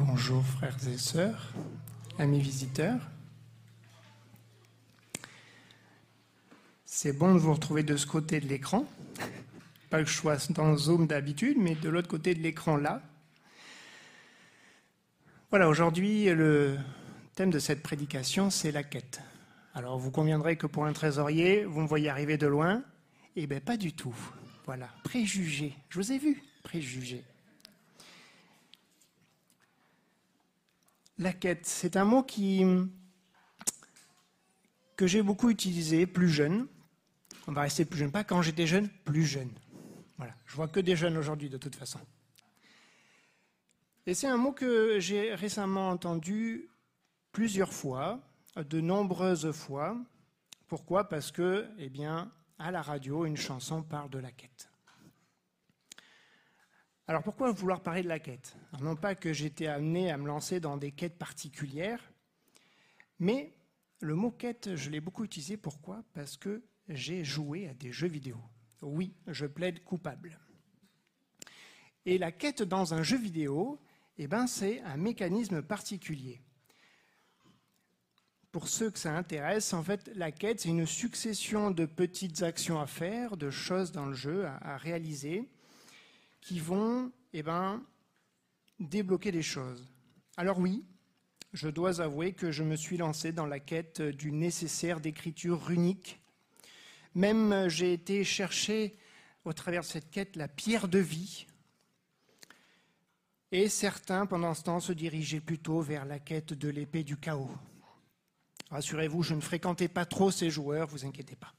Bonjour frères et sœurs, amis visiteurs. C'est bon de vous retrouver de ce côté de l'écran. Pas que je sois dans zoom d'habitude, mais de l'autre côté de l'écran là. Voilà, aujourd'hui, le thème de cette prédication, c'est la quête. Alors, vous conviendrez que pour un trésorier, vous me voyez arriver de loin. Eh bien, pas du tout. Voilà, préjugé. Je vous ai vu, préjugé. La quête, c'est un mot que j'ai beaucoup utilisé plus jeune. On va rester plus jeune, pas quand j'étais jeune, plus jeune. Voilà, je vois que des jeunes aujourd'hui de toute façon. Et c'est un mot que j'ai récemment entendu plusieurs fois, de nombreuses fois. Pourquoi? Parce que, eh bien, à la radio, une chanson parle de la quête. Alors pourquoi vouloir parler de la quête? Non pas que j'étais amené à me lancer dans des quêtes particulières, mais le mot quête, je l'ai beaucoup utilisé. Pourquoi? Parce que j'ai joué à des jeux vidéo. Oui, je plaide coupable. Et la quête dans un jeu vidéo, eh ben, c'est un mécanisme particulier. Pour ceux que ça intéresse, en fait, la quête, c'est une succession de petites actions à faire, de choses dans le jeu à, à réaliser, qui vont eh ben, débloquer des choses. Alors oui, je dois avouer que je me suis lancé dans la quête du nécessaire d'écriture runique. Même j'ai été chercher au travers de cette quête la pierre de vie. Et certains, pendant ce temps, se dirigeaient plutôt vers la quête de l'épée du chaos. Rassurez-vous, je ne fréquentais pas trop ces joueurs, vous inquiétez pas.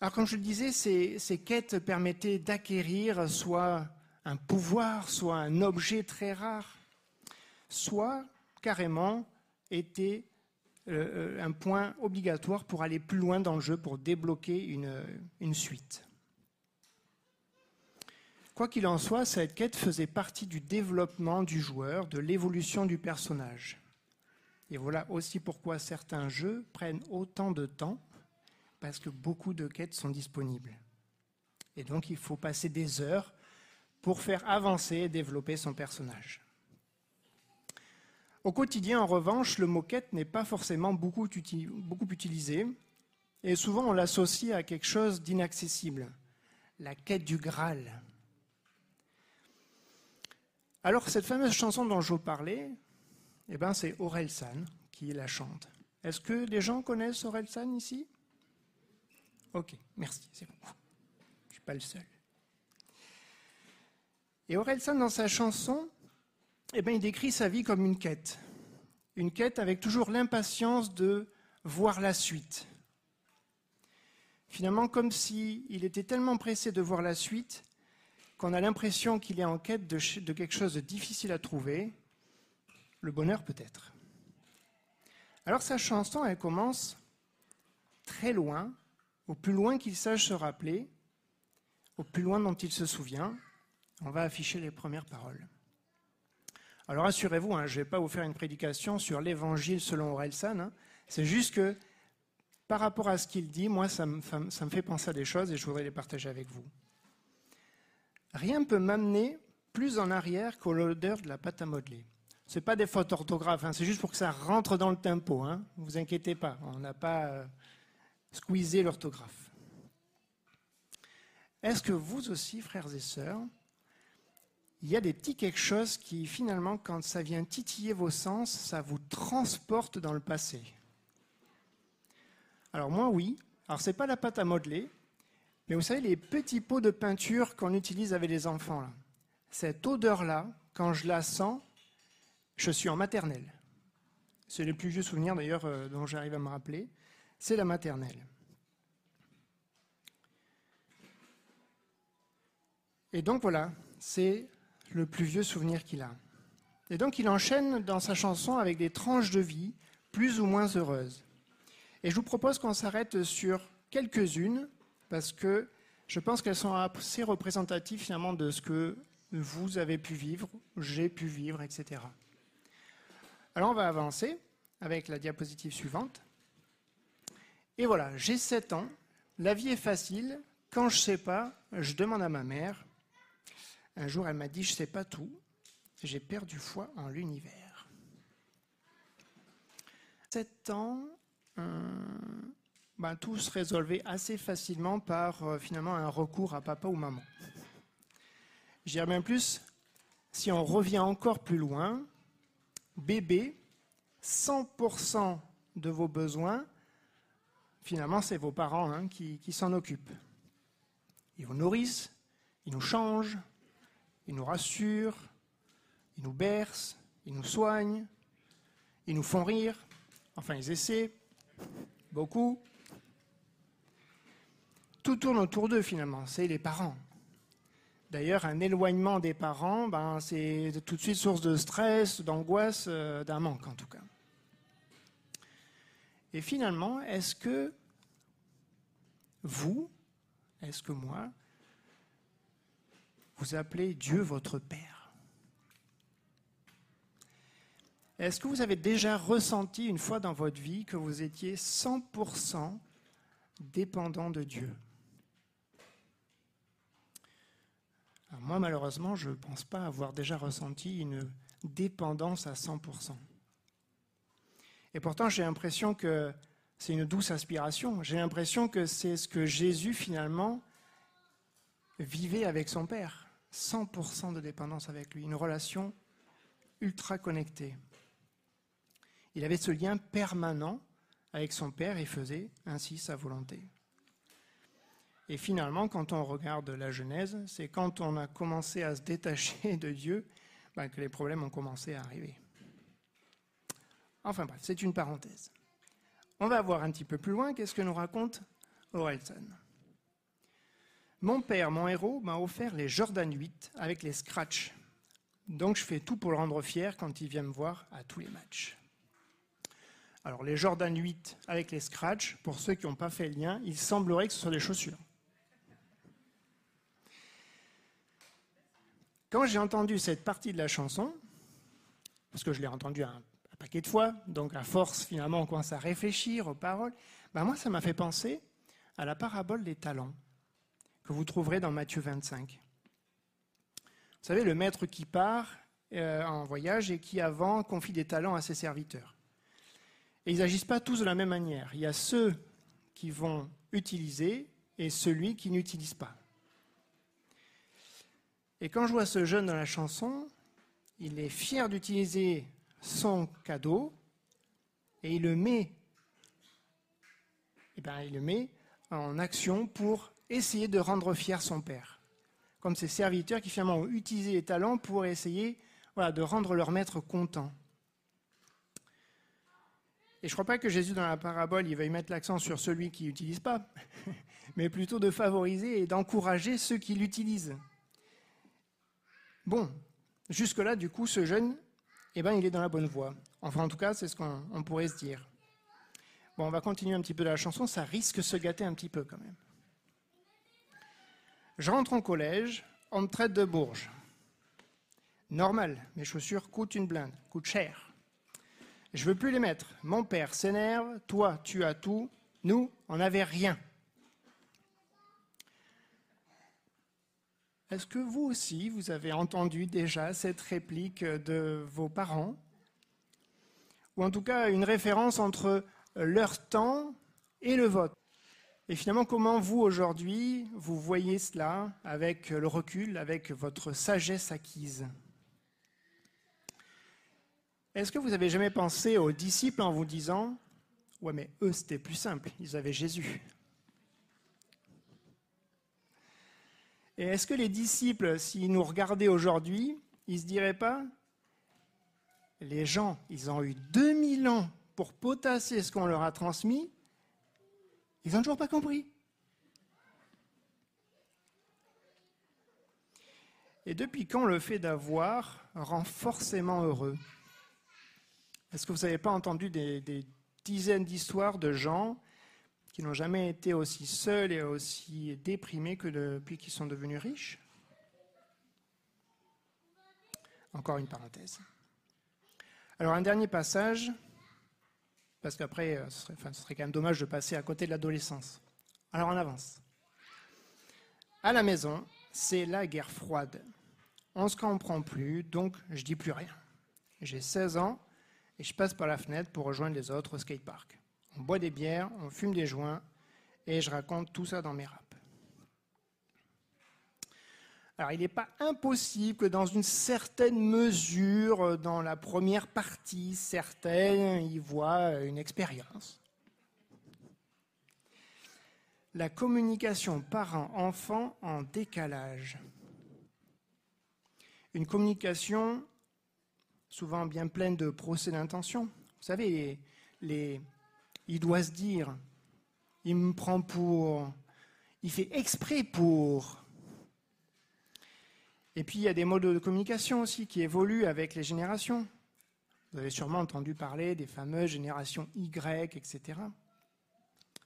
Alors, comme je le disais, ces, quêtes permettaient d'acquérir soit un pouvoir, soit un objet très rare, soit carrément étaient euh, euh, un point obligatoire pour aller plus loin dans le jeu, pour débloquer une suite. Quoi qu'il en soit, cette quête faisait partie du développement du joueur, de l'évolution du personnage. Et voilà aussi pourquoi certains jeux prennent autant de temps parce que beaucoup de quêtes sont disponibles. Et donc il faut passer des heures pour faire avancer et développer son personnage. Au quotidien, en revanche, le mot quête n'est pas forcément beaucoup, beaucoup utilisé, et souvent on l'associe à quelque chose d'inaccessible, la quête du Graal. Alors cette fameuse chanson dont je vous parlais, eh ben, c'est Aurel San qui la chante. Est-ce que les gens connaissent Aurel San ici? Ok, merci, c'est bon. Je suis pas le seul. Et Orelsan, dans sa chanson, eh bien, il décrit sa vie comme une quête. Une quête avec toujours l'impatience de voir la suite. Finalement, comme s'il était tellement pressé de voir la suite qu'on a l'impression qu'il est en quête de quelque chose de difficile à trouver, le bonheur peut-être. Alors sa chanson, elle commence très loin, au plus loin qu'il sache se rappeler, au plus loin dont il se souvient, on va afficher les premières paroles. Alors assurez-vous, hein, je ne vais pas vous faire une prédication sur l'évangile selon Orelsan, hein. c'est juste que par rapport à ce qu'il dit, moi, ça me, fait penser à des choses et je voudrais les partager avec vous. Rien ne peut m'amener plus en arrière qu'au l'odeur de la pâte à modeler. Ce pas des fautes orthographes, hein, c'est juste pour que ça rentre dans le tempo. Ne vous inquiétez pas, on n'a pas euh, squeezer l'orthographe. Est-ce que vous aussi, frères et sœurs, il y a des petits quelque chose qui, finalement, quand ça vient titiller vos sens, ça vous transporte dans le passé? Alors moi, oui. Alors c'est pas la pâte à modeler, mais vous savez, les petits pots de peinture qu'on utilise avec les enfants, cette odeur-là, quand je la sens, je suis en maternelle. C'est le plus vieux souvenir d'ailleurs euh, dont j'arrive à me rappeler c'est la maternelle. Et donc voilà, c'est le plus vieux souvenir qu'il a. Et donc il enchaîne dans sa chanson avec des tranches de vie plus ou moins heureuses. Et je vous propose qu'on s'arrête sur quelques-unes, parce que je pense qu'elles sont assez représentatives finalement de ce que vous avez pu vivre, j'ai pu vivre, etc. Alors on va avancer avec la diapositive suivante. Et voilà, j'ai 7 ans, la vie est facile, quand je ne sais pas, je demande à ma mère. Un jour, elle m'a dit, je ne sais pas tout, j'ai perdu foi en l'univers. Sept ans, ben, tout se résolvait assez facilement par euh, finalement un recours à papa ou maman. Je dirais même plus, si on revient encore plus loin, bébé, 100% de vos besoins, finalement, c'est vos parents hein, qui, s'en occupent. Ils vous nourrissent, ils nous changent, ils nous rassurent, ils nous bercent, ils nous soignent, ils nous font rire, enfin ils essaient, beaucoup. Tout tourne autour d'eux finalement, c'est les parents. D'ailleurs, un éloignement des parents, ben, c'est tout de suite source de stress, d'angoisse, euh, d'un manque en tout cas. Et finalement, est-ce que vous, est-ce que moi, vous appelez Dieu votre Père? Est-ce que vous avez déjà ressenti une fois dans votre vie que vous étiez 100% dépendant de Dieu? Moi, malheureusement, je ne pense pas avoir déjà ressenti une dépendance à 100%. Et pourtant, j'ai l'impression que c'est une douce aspiration. J'ai l'impression que c'est ce que Jésus, finalement, vivait avec son Père. 100% de dépendance avec lui, une relation ultra connectée. Il avait ce lien permanent avec son Père et faisait ainsi sa volonté. Et finalement, quand on regarde la Genèse, c'est quand on a commencé à se détacher de Dieu ben, que les problèmes ont commencé à arriver. Enfin bref, c'est une parenthèse. On va voir un petit peu plus loin qu'est-ce que nous raconte Orelson. Mon père, mon héros, m'a offert les Jordan 8 avec les scratchs. Donc je fais tout pour le rendre fier quand il vient me voir à tous les matchs. Alors les Jordan 8 avec les scratchs, pour ceux qui n'ont pas fait le lien, il semblerait que ce soit des chaussures. Quand j'ai entendu cette partie de la chanson, parce que je l'ai entendue un, paquet de fois, donc à force finalement on commence à réfléchir aux paroles, ben moi ça m'a fait penser à la parabole des talents que vous trouverez dans Matthieu 25. Vous savez, le maître qui part euh, en voyage et qui avant confie des talents à ses serviteurs. Et ils n'agissent pas tous de la même manière. Il y a ceux qui vont utiliser et celui qui n'utilise pas. Et quand je vois ce jeune dans la chanson, il est fier d'utiliser son cadeau et il le met, eh ben, il le met en action pour essayer de rendre fier son père. Comme ces serviteurs qui finalement ont utilisé les talents pour essayer voilà, de rendre leur maître content. Et je ne crois pas que Jésus, dans la parabole, il y mettre l'accent sur celui qui n'utilise pas, mais plutôt de favoriser et d'encourager ceux qui l'utilisent. Bon, jusque-là, du coup, ce jeune, eh ben, il est dans la bonne voie. Enfin, en tout cas, c'est ce qu'on pourrait se dire. Bon, on va continuer un petit peu la chanson, ça risque de se gâter un petit peu quand même. Je rentre en collège, on me traite de bourge. Normal, mes chaussures coûtent une blinde, coûtent cher. Je veux plus les mettre. Mon père s'énerve, toi tu as tout, nous on n'avait rien. Est-ce que vous aussi, vous avez entendu déjà cette réplique de vos parents Ou en tout cas une référence entre leur temps et le vôtre Et finalement, comment vous, aujourd'hui, vous voyez cela avec le recul, avec votre sagesse acquise Est-ce que vous avez jamais pensé aux disciples en vous disant Ouais, mais eux, c'était plus simple, ils avaient Jésus. Et est-ce que les disciples, s'ils nous regardaient aujourd'hui, ils ne se diraient pas Les gens, ils ont eu 2000 ans pour potasser ce qu'on leur a transmis, ils n'ont toujours pas compris. Et depuis quand le fait d'avoir rend forcément heureux? Est-ce que vous n'avez pas entendu des, des dizaines d'histoires de gens n'ont jamais été aussi seuls et aussi déprimés que depuis qu'ils sont devenus riches Encore une parenthèse. Alors un dernier passage, parce qu'après, euh, ce serait, ce serait quand même dommage de passer à côté de l'adolescence. Alors on avance. À la maison, c'est la guerre froide. on ne se comprend plus, donc je dis plus rien. J'ai 16 ans et je passe par la fenêtre pour rejoindre les autres au skatepark. On boit des bières, on fume des joints et je raconte tout ça dans mes raps. Alors il n'est pas impossible que dans une certaine mesure, dans la première partie, certains y voient une expérience. La communication parent-enfant en décalage. Une communication souvent bien pleine de procès d'intention. Vous savez, les, il doit se dire, il me prend pour, il fait exprès pour, et puis il y a des modes de communication aussi qui évoluent avec les générations. Vous avez sûrement entendu parler des fameuses générations Y, etc.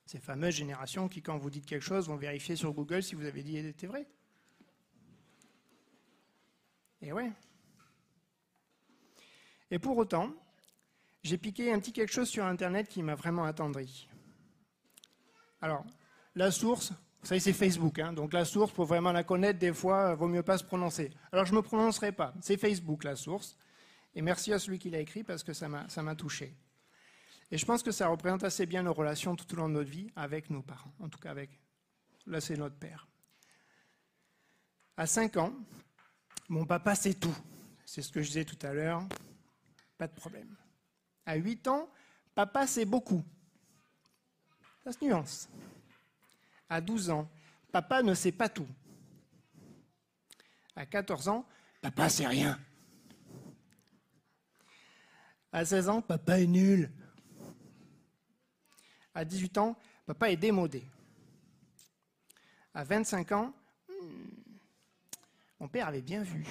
Ces fameuses générations qui, quand vous dites quelque chose, vont vérifier sur Google si vous avez dit était vrai. Et ouais. Et pour autant, j'ai piqué un petit quelque chose sur Internet qui m'a vraiment attendri. Alors, la source, vous savez, c'est Facebook, hein. donc la source, pour vraiment la connaître, des fois, il vaut mieux pas se prononcer. Alors je ne me prononcerai pas, c'est Facebook la source. Et merci à celui qui l'a écrit parce que ça m'a touché. Et je pense que ça représente assez bien nos relations tout au long de notre vie avec nos parents, en tout cas avec, là c'est notre père. À 5 ans, mon papa sait tout. C'est ce que je disais tout à l'heure, pas de problème. À 8 ans, papa sait beaucoup. Ça se nuance à 12 ans, papa ne sait pas tout. À 14 ans, papa sait rien. À 16 ans, papa est nul. À 18 ans, papa est démodé. À 25 ans, hmm, mon père avait bien vu.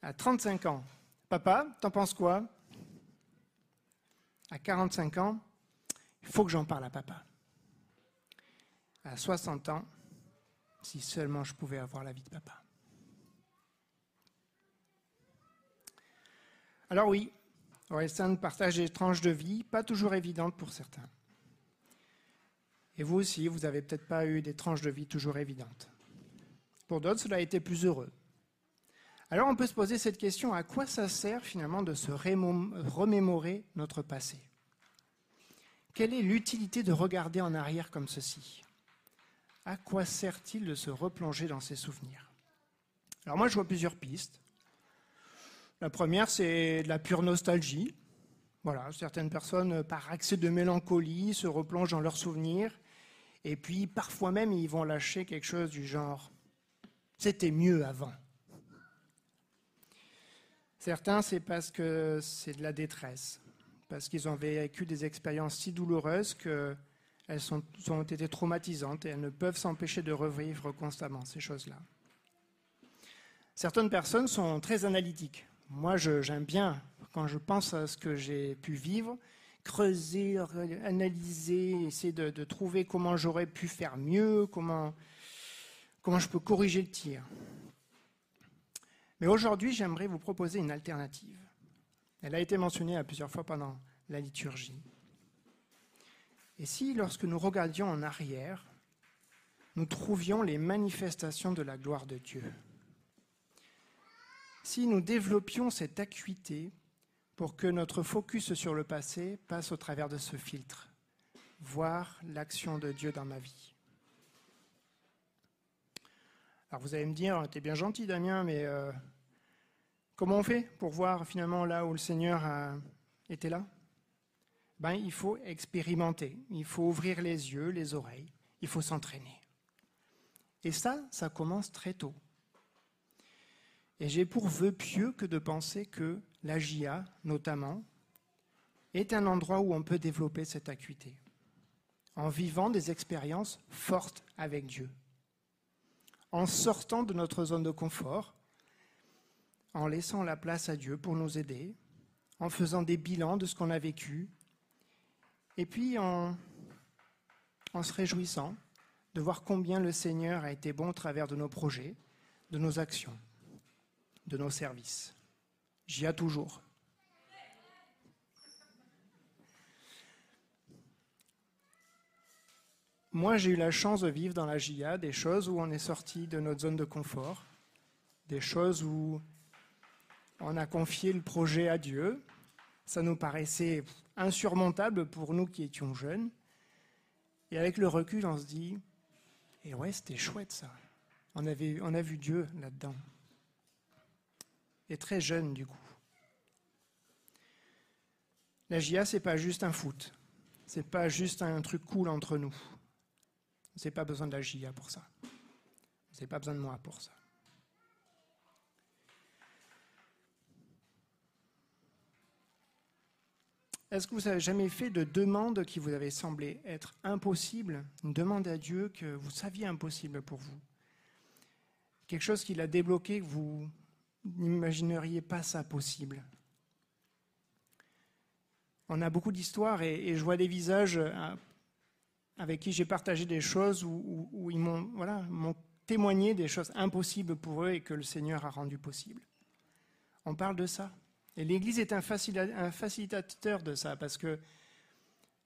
À 35 ans, papa, t'en penses quoi? À 45 ans, il faut que j'en parle à papa. À 60 ans, si seulement je pouvais avoir la vie de papa. Alors oui, Orelsan partage des tranches de vie, pas toujours évidentes pour certains. Et vous aussi, vous n'avez peut-être pas eu des tranches de vie toujours évidentes. Pour d'autres, cela a été plus heureux. Alors on peut se poser cette question, à quoi ça sert finalement de se remémorer notre passé? Quelle est l'utilité de regarder en arrière comme ceci? À quoi sert-il de se replonger dans ses souvenirs? Alors moi, je vois plusieurs pistes. La première, c'est de la pure nostalgie. Voilà, certaines personnes, par accès de mélancolie, se replongent dans leurs souvenirs. Et puis, parfois même, ils vont lâcher quelque chose du genre C'était mieux avant. Certains, c'est parce que c'est de la détresse parce qu'ils ont vécu des expériences si douloureuses qu'elles ont été traumatisantes et elles ne peuvent s'empêcher de revivre constamment ces choses-là. Certaines personnes sont très analytiques. Moi, j'aime bien, quand je pense à ce que j'ai pu vivre, creuser, analyser, essayer de, trouver comment j'aurais pu faire mieux, comment je peux corriger le tir. Mais aujourd'hui, j'aimerais vous proposer une alternative. Elle a été mentionnée à plusieurs fois pendant la liturgie. Et si, lorsque nous regardions en arrière, nous trouvions les manifestations de la gloire de Dieu Si nous développions cette acuité pour que notre focus sur le passé passe au travers de ce filtre, voir l'action de Dieu dans ma vie. Alors vous allez me dire, tu es bien gentil Damien, mais euh, Comment on fait pour voir finalement là où le Seigneur été là? Ben, Il faut expérimenter, il faut ouvrir les yeux, les oreilles, il faut s'entraîner. Et ça, ça commence très tôt. Et j'ai pour vœu pieux que de penser que la GIA, notamment, est un endroit où on peut développer cette acuité, en vivant des expériences fortes avec Dieu, en sortant de notre zone de confort, en laissant la place à Dieu pour nous aider, en faisant des bilans de ce qu'on a vécu, et puis en, se réjouissant de voir combien le Seigneur a été bon au travers de nos projets, de nos actions, de nos services. J'y ai toujours. Moi, j'ai eu la chance de vivre dans la GIA des choses où on est sorti de notre zone de confort, des choses où on a confié le projet à Dieu. Ça nous paraissait insurmontable pour nous qui étions jeunes. Et avec le recul, on se dit, et eh ouais, c'était chouette ça. On, avait, on a vu Dieu là-dedans. Et très jeune du coup. La GIA, c'est pas juste un foot. C'est pas juste un truc cool entre nous. Vous n'avez pas besoin de la GIA pour ça. Vous n'avez pas besoin de moi pour ça. Est-ce que vous avez jamais fait de demande qui vous avait semblé être impossible, une demande à Dieu que vous saviez impossible pour vous? Quelque chose qui l'a débloqué, que vous n'imagineriez pas ça possible? On a beaucoup d'histoires et, je vois des visages euh, avec qui j'ai partagé des choses où, ils m'ont voilà, témoigné des choses impossibles pour eux et que le Seigneur a rendu possible. On parle de ça. Et l'Église est un facilitateur de ça, parce que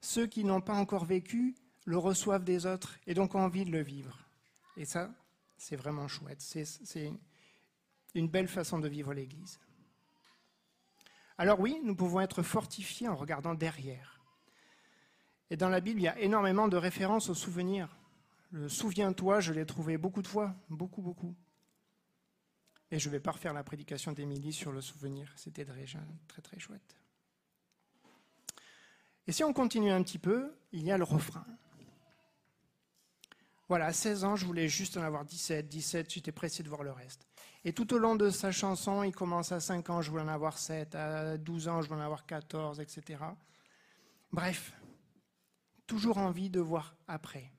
ceux qui n'ont pas encore vécu le reçoivent des autres et donc ont envie de le vivre. Et ça, c'est vraiment chouette. C'est une belle façon de vivre l'Église. Alors oui, nous pouvons être fortifiés en regardant derrière. Et dans la Bible, il y a énormément de références aux souvenirs. Le souviens-toi, je l'ai trouvé beaucoup de fois, beaucoup, beaucoup. Et je ne vais pas refaire la prédication d'Émilie sur le souvenir. C'était très très chouette. Et si on continue un petit peu, il y a le refrain. Voilà, à 16 ans, je voulais juste en avoir 17. 17, j'étais pressé de voir le reste. Et tout au long de sa chanson, il commence à 5 ans, je voulais en avoir 7. À 12 ans, je voulais en avoir 14, etc. Bref, toujours envie de voir après.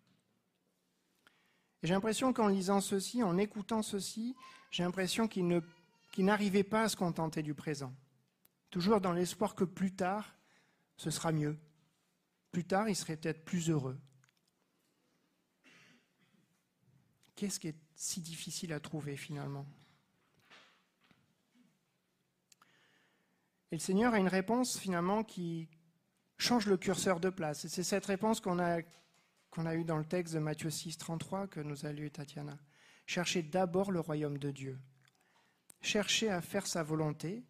J'ai l'impression qu'en lisant ceci, en écoutant ceci, j'ai l'impression qu'il n'arrivait pas à se contenter du présent. Toujours dans l'espoir que plus tard, ce sera mieux. Plus tard, il serait peut-être plus heureux. Qu'est-ce qui est si difficile à trouver finalement? Et le Seigneur a une réponse finalement qui change le curseur de place. Et c'est cette réponse qu'on a, qu'on eue dans le texte de Matthieu 6, 33 que nous a lu Tatiana. Cherchez d'abord le royaume de Dieu. Cherchez à faire sa volonté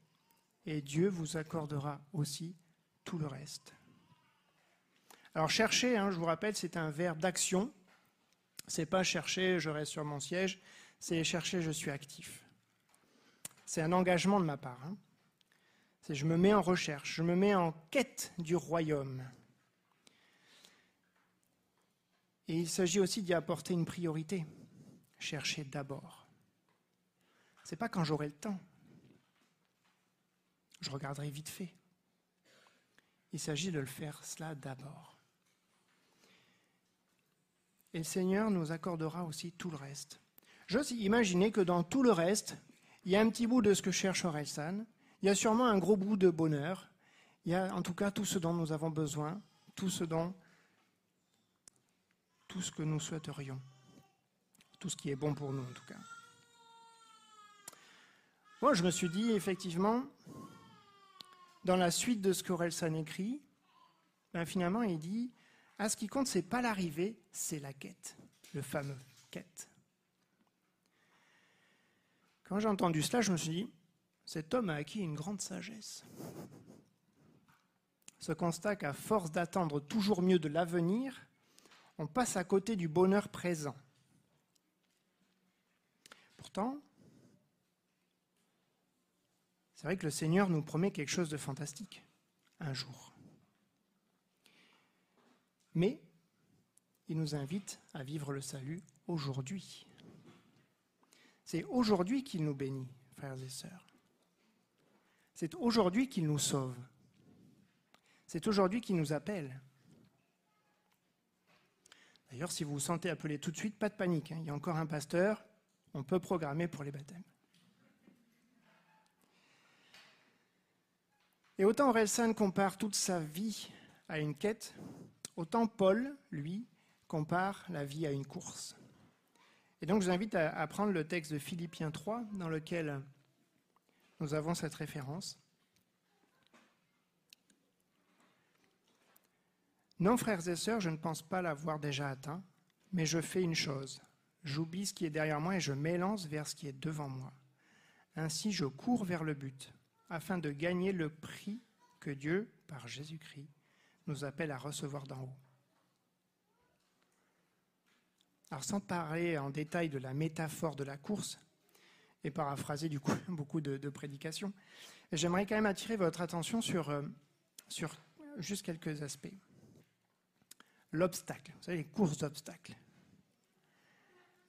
et Dieu vous accordera aussi tout le reste. Alors chercher, hein, je vous rappelle, c'est un verbe d'action. C'est pas chercher, je reste sur mon siège. C'est chercher, je suis actif. C'est un engagement de ma part. Hein. Je me mets en recherche, je me mets en quête du royaume. Et il s'agit aussi d'y apporter une priorité chercher d'abord. Ce n'est pas quand j'aurai le temps. Je regarderai vite fait. Il s'agit de le faire cela d'abord. Et le Seigneur nous accordera aussi tout le reste. J'ose imaginer que dans tout le reste, il y a un petit bout de ce que cherche Orelsan, il y a sûrement un gros bout de bonheur, il y a en tout cas tout ce dont nous avons besoin, tout ce dont tout ce que nous souhaiterions tout ce qui est bon pour nous en tout cas. Moi, je me suis dit, effectivement, dans la suite de ce qu'Orelsan écrit, ben finalement, il dit Ah, ce qui compte, c'est pas l'arrivée, c'est la quête, le fameux quête. Quand j'ai entendu cela, je me suis dit Cet homme a acquis une grande sagesse. Ce constat qu'à force d'attendre toujours mieux de l'avenir, on passe à côté du bonheur présent. Pourtant, c'est vrai que le Seigneur nous promet quelque chose de fantastique un jour. Mais il nous invite à vivre le salut aujourd'hui. C'est aujourd'hui qu'il nous bénit, frères et sœurs. C'est aujourd'hui qu'il nous sauve. C'est aujourd'hui qu'il nous appelle. D'ailleurs, si vous vous sentez appelé tout de suite, pas de panique. Hein. Il y a encore un pasteur on peut programmer pour les baptêmes. Et autant Orelsan compare toute sa vie à une quête, autant Paul, lui, compare la vie à une course. Et donc je vous invite à, prendre le texte de Philippiens 3, dans lequel nous avons cette référence. Non, frères et sœurs, je ne pense pas l'avoir déjà atteint, Mais je fais une chose. J'oublie ce qui est derrière moi et je m'élance vers ce qui est devant moi. Ainsi, je cours vers le but, afin de gagner le prix que Dieu, par Jésus-Christ, nous appelle à recevoir d'en haut. Alors sans parler en détail de la métaphore de la course, et paraphraser du coup beaucoup de, prédications, j'aimerais quand même attirer votre attention sur, euh, sur juste quelques aspects. L'obstacle, vous savez, les courses d'obstacles.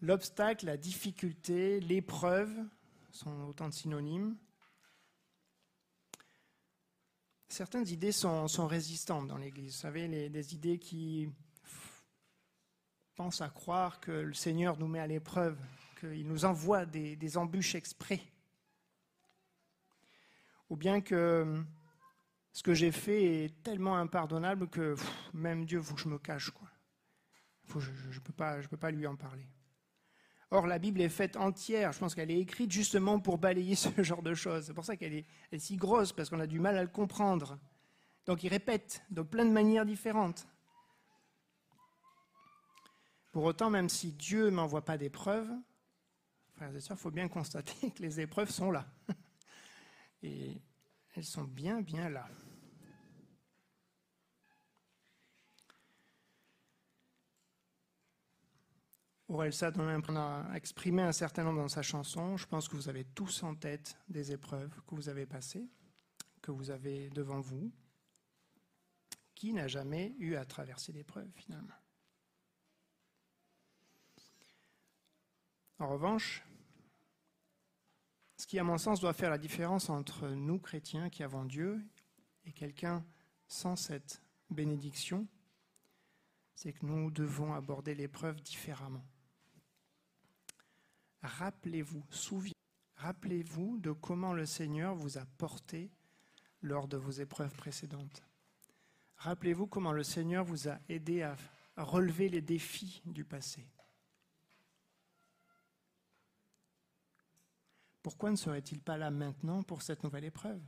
L'obstacle, la difficulté, l'épreuve sont autant de synonymes. Certaines idées sont, résistantes dans l'Église. Vous savez, les, des idées qui pensent à croire que le Seigneur nous met à l'épreuve, qu'il nous envoie des, embûches exprès. Ou bien que ce que j'ai fait est tellement impardonnable que même Dieu, il faut que je me cache. Quoi. je ne peux, peux, pas lui en parler. Or, la Bible est faite entière. Je pense qu'elle est écrite justement pour balayer ce genre de choses. C'est pour ça qu'elle est, si grosse, parce qu'on a du mal à le comprendre. Donc, il répète de plein de manières différentes. Pour autant, même si Dieu ne m'envoie pas d'épreuves, frères et il faut bien constater que les épreuves sont là. Et elles sont bien, bien là. Aurel Sad a exprimé un certain nombre dans sa chanson. Je pense que vous avez tous en tête des épreuves que vous avez passées, que vous avez devant vous. Qui n'a jamais eu à traverser l'épreuve finalement? En revanche, ce qui, à mon sens, doit faire la différence entre nous, chrétiens, qui avons Dieu, et quelqu'un sans cette bénédiction, c'est que nous devons aborder l'épreuve différemment. Rappelez-vous, souvenez rappelez-vous de comment le Seigneur vous a porté lors de vos épreuves précédentes. Rappelez-vous comment le Seigneur vous a aidé à relever les défis du passé. Pourquoi ne serait-il pas là maintenant pour cette nouvelle épreuve?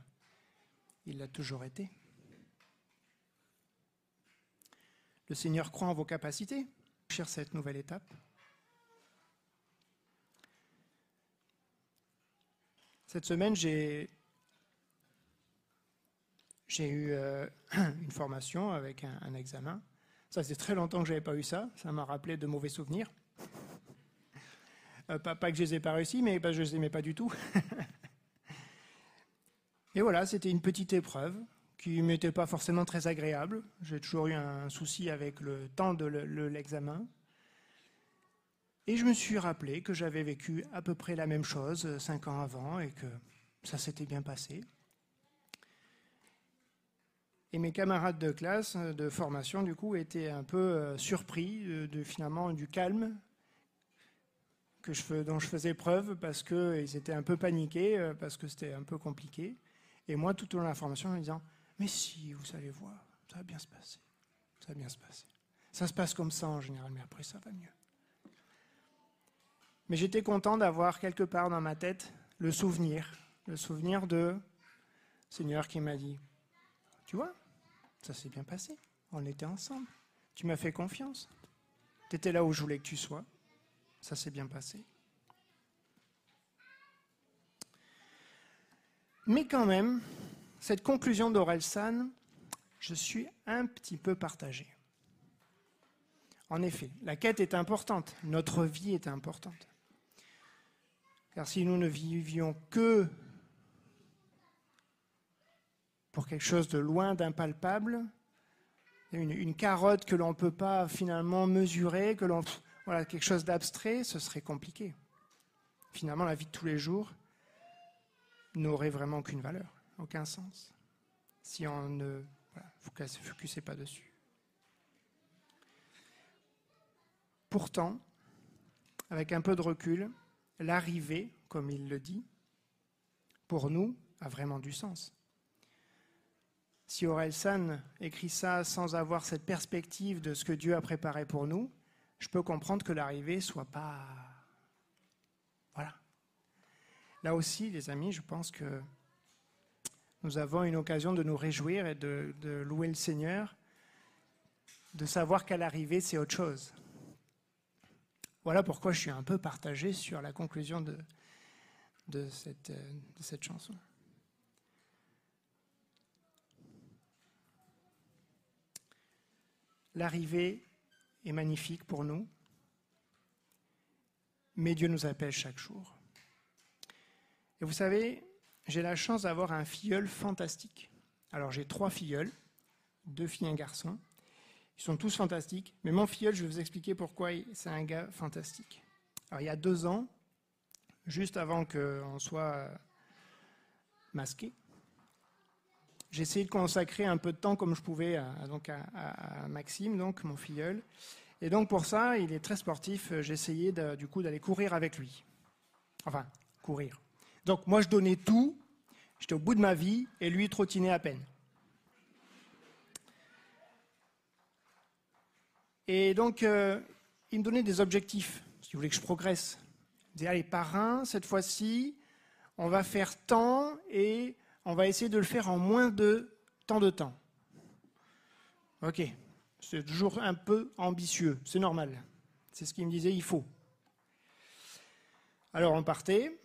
Il l'a toujours été. Le Seigneur croit en vos capacités, cher cette nouvelle étape. Cette semaine, j'ai eu euh, une formation avec un, examen. Ça faisait très longtemps que je n'avais pas eu ça. Ça m'a rappelé de mauvais souvenirs. Euh, pas, que je les ai pas réussi, mais je ne les aimais pas du tout. Et voilà, c'était une petite épreuve qui m'était pas forcément très agréable. J'ai toujours eu un souci avec le temps de l'examen. Et je me suis rappelé que j'avais vécu à peu près la même chose euh, cinq ans avant et que ça s'était bien passé. Et mes camarades de classe, euh, de formation, du coup, étaient un peu surpris de, finalement du calme que je, dont je faisais preuve parce qu'ils étaient un peu paniqués, parce que c'était un peu compliqué. Et moi, tout au long de la formation, en me disant Mais si, vous allez voir, ça va bien se passer. Ça va bien se passer. Ça se passe comme ça en général, mais après, ça va mieux. Mais j'étais content d'avoir quelque part dans ma tête le souvenir, le souvenir de Seigneur qui m'a dit, tu vois, ça s'est bien passé, on était ensemble, tu m'as fait confiance, tu étais là où je voulais que tu sois, ça s'est bien passé. Mais quand même, cette conclusion d'Orelsan, je suis un petit peu partagé. En effet, la quête est importante, notre vie est importante. Car si nous ne vivions que pour quelque chose de loin d'impalpable, une, carotte que l'on ne peut pas finalement mesurer, que l'on voilà quelque chose d'abstrait, ce serait compliqué. Finalement, la vie de tous les jours n'aurait vraiment aucune valeur, aucun sens, si on ne voilà, focusait pas dessus. Pourtant, avec un peu de recul, l'arrivée, comme il le dit, pour nous, a vraiment du sens. Si Orelsan écrit ça sans avoir cette perspective de ce que Dieu a préparé pour nous, je peux comprendre que l'arrivée soit pas. Voilà. Là aussi, les amis, je pense que nous avons une occasion de nous réjouir et de, louer le Seigneur, de savoir qu'à l'arrivée, c'est autre chose. Voilà pourquoi je suis un peu partagé sur la conclusion de, de, cette, de cette chanson. L'arrivée est magnifique pour nous, mais Dieu nous appelle chaque jour. Et vous savez, j'ai la chance d'avoir un filleul fantastique. Alors j'ai trois filleuls, deux filles et un garçon. Ils sont tous fantastiques, mais mon filleul, je vais vous expliquer pourquoi c'est un gars fantastique. Alors il y a deux ans, juste avant qu'on soit masqué, j'ai essayé de consacrer un peu de temps comme je pouvais à, donc à, Maxime, donc mon filleul. Et donc pour ça, il est très sportif. J'ai essayé du coup d'aller courir avec lui. Enfin, courir. Donc moi je donnais tout. J'étais au bout de ma vie et lui trottinait à peine. Et donc euh, il me donnait des objectifs. S'il voulait que je progresse. Il disait allez parrain cette fois-ci, on va faire tant et on va essayer de le faire en moins de temps de temps. Ok, c'est toujours un peu ambitieux, c'est normal. C'est ce qu'il me disait, il faut. Alors on partait.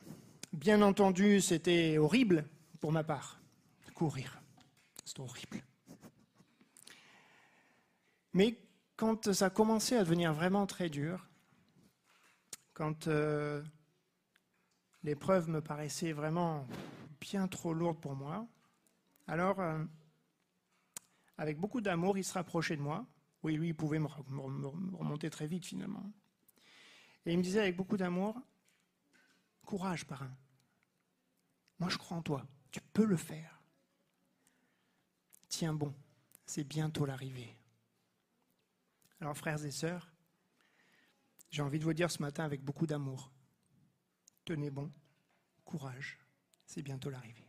Bien entendu, c'était horrible pour ma part. Courir, c'est horrible. Mais quand ça commençait à devenir vraiment très dur, quand euh, l'épreuve me paraissait vraiment bien trop lourde pour moi. Alors, euh, avec beaucoup d'amour, il se rapprochait de moi. Oui, lui, il pouvait me, remonter très vite finalement. Et il me disait avec beaucoup d'amour, courage, parrain. Moi, je crois en toi. Tu peux le faire. Tiens bon, c'est bientôt l'arrivée. Alors, frères et sœurs, j'ai envie de vous dire ce matin avec beaucoup d'amour, tenez bon, courage c'est bientôt l'arrivée.